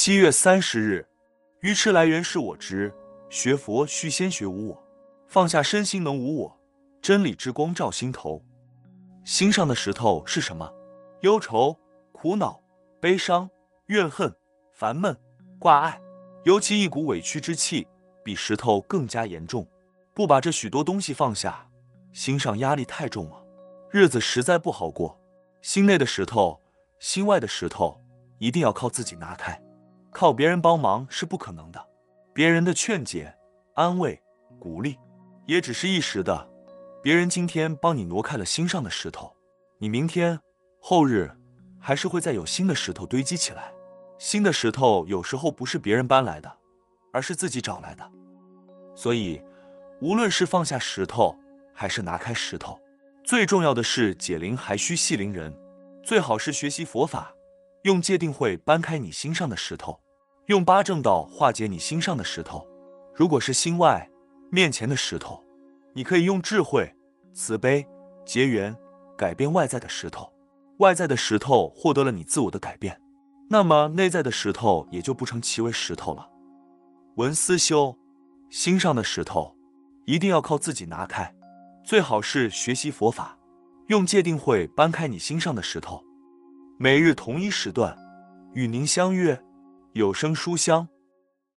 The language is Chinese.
七月三十日，愚痴来源是我执，学佛须先学无我，放下身心能无我，真理之光照心头。心上的石头是什么？忧愁、苦恼、悲伤、怨恨、烦闷、挂碍，尤其一股委屈之气，比石头更加严重。不把这许多东西放下，心上压力太重了，日子实在不好过。心内的石头，心外的石头，一定要靠自己拿开。靠别人帮忙是不可能的，别人的劝解、安慰、鼓励，也只是一时的。别人今天帮你挪开了心上的石头，你明天、后日还是会再有新的石头堆积起来。新的石头有时候不是别人搬来的，而是自己找来的。所以，无论是放下石头，还是拿开石头，最重要的是解铃还需系铃人，最好是学习佛法。用戒定慧搬开你心上的石头，用八正道化解你心上的石头。如果是心外面前的石头，你可以用智慧、慈悲、结缘改变外在的石头。外在的石头获得了你自我的改变，那么内在的石头也就不成其为石头了。文思修，心上的石头一定要靠自己拿开，最好是学习佛法，用戒定慧搬开你心上的石头。每日同一时段，与您相约有声书香。